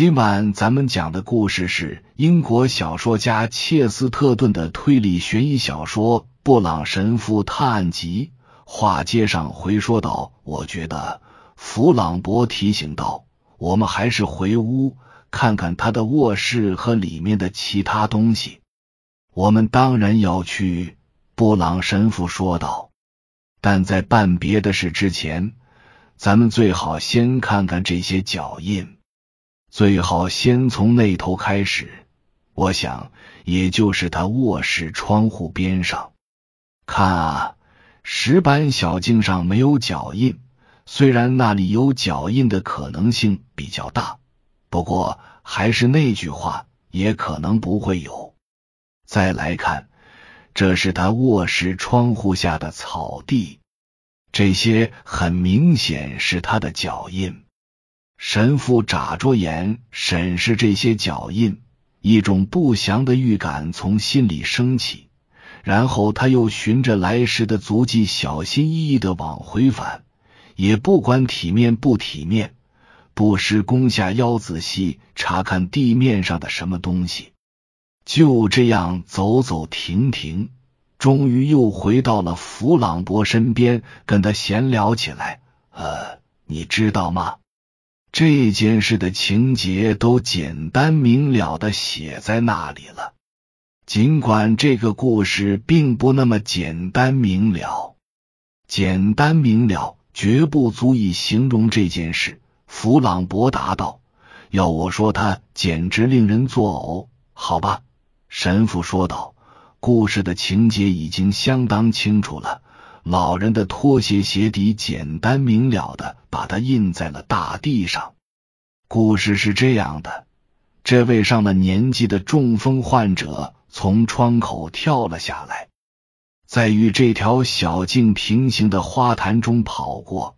今晚咱们讲的故事是英国小说家切斯特顿的推理悬疑小说《布朗神父探案集》。话接上回说道：“我觉得弗朗博提醒道，我们还是回屋看看他的卧室和里面的其他东西。我们当然要去。”布朗神父说道。但在办别的事之前，咱们最好先看看这些脚印。最好先从那头开始，我想，也就是他卧室窗户边上。看啊，石板小径上没有脚印，虽然那里有脚印的可能性比较大，不过还是那句话，也可能不会有。再来看，这是他卧室窗户下的草地，这些很明显是他的脚印。神父眨着眼审视这些脚印，一种不祥的预感从心里升起。然后他又循着来时的足迹，小心翼翼的往回返，也不管体面不体面，不时弓下腰仔细查看地面上的什么东西。就这样走走停停，终于又回到了弗朗博身边，跟他闲聊起来。呃，你知道吗？这件事的情节都简单明了的写在那里了，尽管这个故事并不那么简单明了，简单明了绝不足以形容这件事。弗朗博答道：“要我说，他简直令人作呕。”好吧，神父说道：“故事的情节已经相当清楚了。”老人的拖鞋鞋底简单明了的把它印在了大地上。故事是这样的：这位上了年纪的中风患者从窗口跳了下来，在与这条小径平行的花坛中跑过，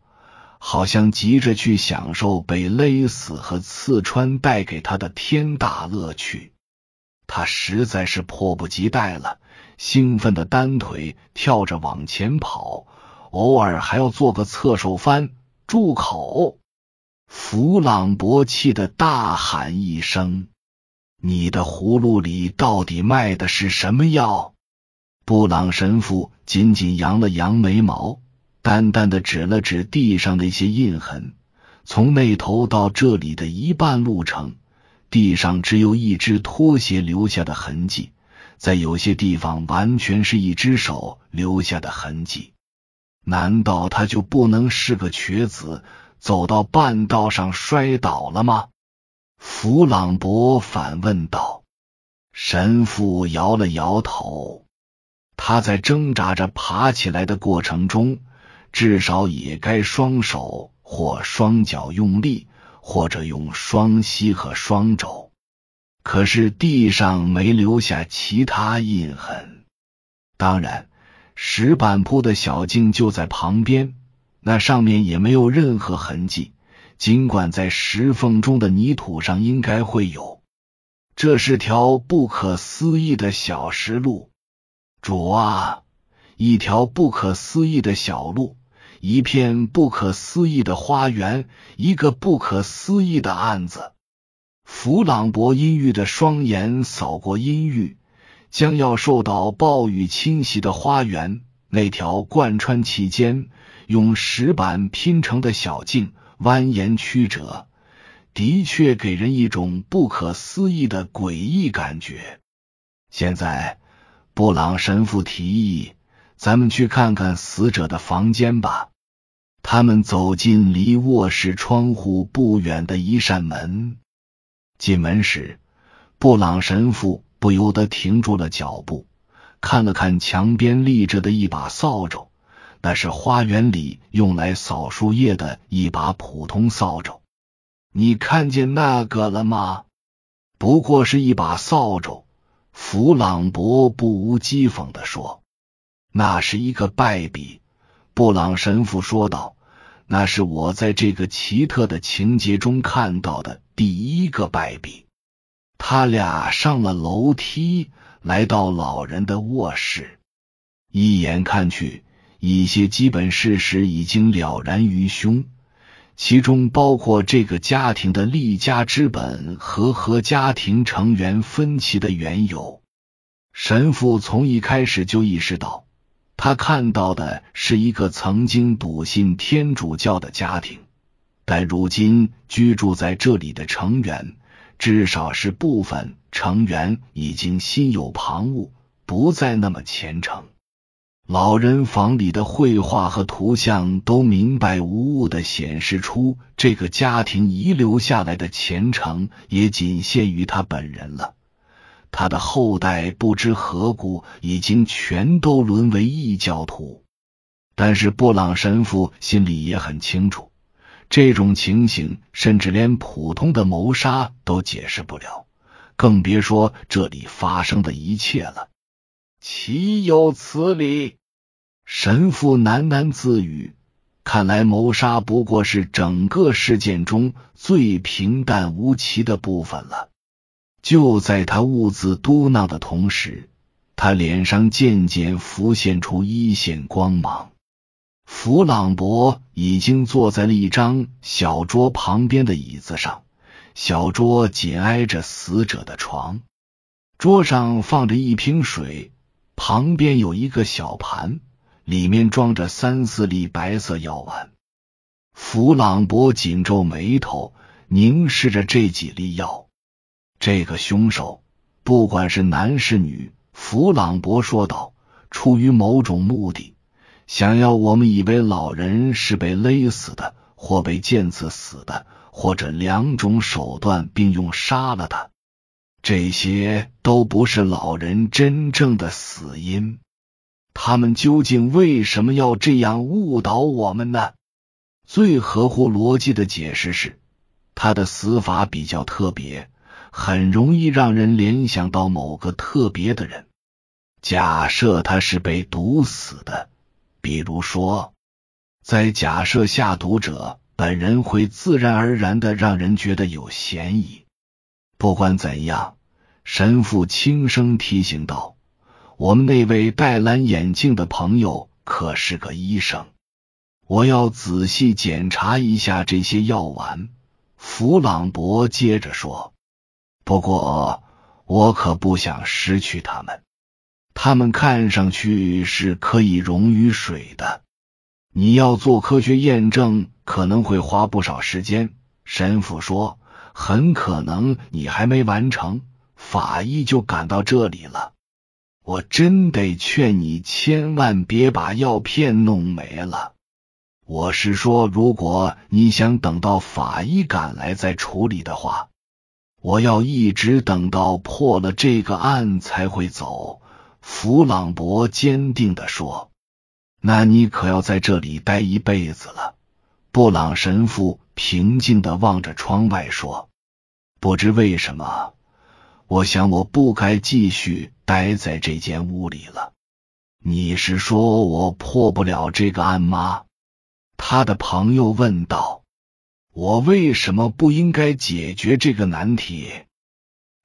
好像急着去享受被勒死和刺穿带给他的天大乐趣。他实在是迫不及待了。兴奋的单腿跳着往前跑，偶尔还要做个侧手翻。住口！弗朗博气的大喊一声：“你的葫芦里到底卖的是什么药？”布朗神父紧紧扬了扬眉毛，淡淡的指了指地上那些印痕。从那头到这里的一半路程，地上只有一只拖鞋留下的痕迹。在有些地方，完全是一只手留下的痕迹。难道他就不能是个瘸子，走到半道上摔倒了吗？弗朗博反问道。神父摇了摇头。他在挣扎着爬起来的过程中，至少也该双手或双脚用力，或者用双膝和双肘。可是地上没留下其他印痕，当然，石板铺的小径就在旁边，那上面也没有任何痕迹。尽管在石缝中的泥土上应该会有。这是条不可思议的小石路，主啊，一条不可思议的小路，一片不可思议的花园，一个不可思议的案子。弗朗博阴郁的双眼扫过阴郁、将要受到暴雨侵袭的花园，那条贯穿其间、用石板拼成的小径，蜿蜒曲折，的确给人一种不可思议的诡异感觉。现在，布朗神父提议，咱们去看看死者的房间吧。他们走进离卧室窗户不远的一扇门。进门时，布朗神父不由得停住了脚步，看了看墙边立着的一把扫帚，那是花园里用来扫树叶的一把普通扫帚。你看见那个了吗？不过是一把扫帚。弗朗博不无讥讽的说：“那是一个败笔。”布朗神父说道。那是我在这个奇特的情节中看到的第一个败笔。他俩上了楼梯，来到老人的卧室。一眼看去，一些基本事实已经了然于胸。其中包括这个家庭的立家之本和和家庭成员分歧的缘由。神父从一开始就意识到，他看到的是一个曾经笃信天主教的家庭，但如今居住在这里的成员，至少是部分成员已经心有旁骛，不再那么虔诚。老人房里的绘画和图像都明白无误的显示出，这个家庭遗留下来的虔诚也仅限于他本人了。他的后代不知何故已经全都沦为异教徒。但是布朗神父心里也很清楚，这种情形甚至连普通的谋杀都解释不了，更别说这里发生的一切了。岂有此理！神父喃喃自语：“看来谋杀不过是整个事件中最平淡无奇的部分了。”就在他兀自嘟囔的同时，他脸上渐渐浮现出一线光芒。弗朗博已经坐在了一张小桌旁边的椅子上，小桌紧挨着死者的床，桌上放着一瓶水。旁边有一个小盘，里面装着三四粒白色药丸。弗朗博紧皱眉头，凝视着这几粒药。这个凶手，不管是男是女，弗朗博说道，出于某种目的，想要我们以为老人是被勒死的，或被剑刺死的，或者两种手段并用杀了他。这些都不是老人真正的死因，他们究竟为什么要这样误导我们呢？最合乎逻辑的解释是，他的死法比较特别，很容易让人联想到某个特别的人。假设他是被毒死的，比如说，在假设下毒者本人会自然而然的让人觉得有嫌疑。不管怎样，神父轻声提醒道：“我们那位戴蓝眼镜的朋友可是个医生，我要仔细检查一下这些药丸。”弗朗博接着说：“不过我可不想失去他们，他们看上去是可以溶于水的。你要做科学验证，可能会花不少时间。”神父说。很可能你还没完成，法医就赶到这里了。我真得劝你千万别把药片弄没了。我是说，如果你想等到法医赶来再处理的话，我要一直等到破了这个案才会走。弗朗博坚定的说：“那你可要在这里待一辈子了。”布朗神父。平静的望着窗外说：“不知为什么，我想我不该继续待在这间屋里了。”你是说我破不了这个案吗？他的朋友问道。“我为什么不应该解决这个难题？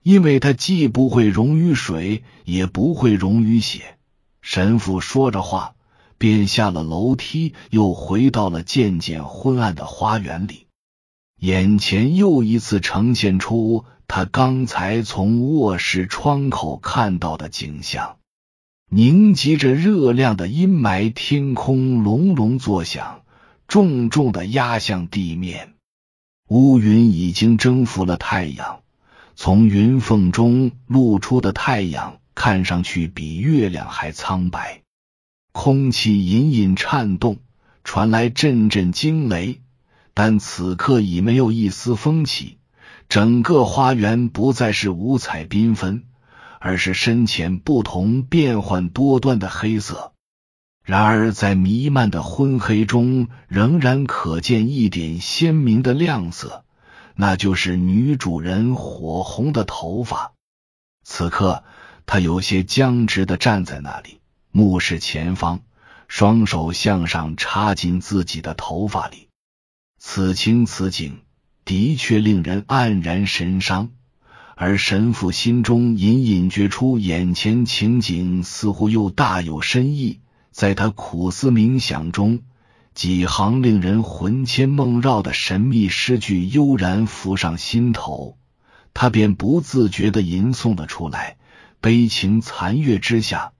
因为它既不会溶于水，也不会溶于血。”神父说着话。便下了楼梯，又回到了渐渐昏暗的花园里。眼前又一次呈现出他刚才从卧室窗口看到的景象：凝集着热量的阴霾，天空隆隆作响，重重的压向地面。乌云已经征服了太阳，从云缝中露出的太阳看上去比月亮还苍白。空气隐隐颤动，传来阵阵惊雷，但此刻已没有一丝风起。整个花园不再是五彩缤纷，而是深浅不同、变幻多端的黑色。然而，在弥漫的昏黑中，仍然可见一点鲜明的亮色，那就是女主人火红的头发。此刻，她有些僵直的站在那里。目视前方，双手向上插进自己的头发里。此情此景的确令人黯然神伤，而神父心中隐隐觉出眼前情景似乎又大有深意。在他苦思冥想中，几行令人魂牵梦绕的神秘诗句悠然浮上心头，他便不自觉的吟诵了出来。悲情残月之下，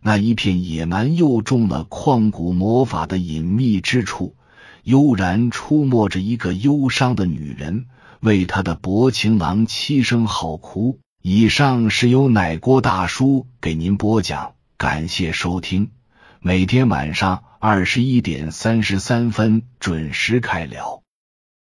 那一片野蛮又中了旷古魔法的隐秘之处，悠然出没着一个忧伤的女人，为她的薄情郎凄声嚎哭。以上是由奶锅大叔给您播讲，感谢收听。每天晚上二十一点三十三分准时开聊。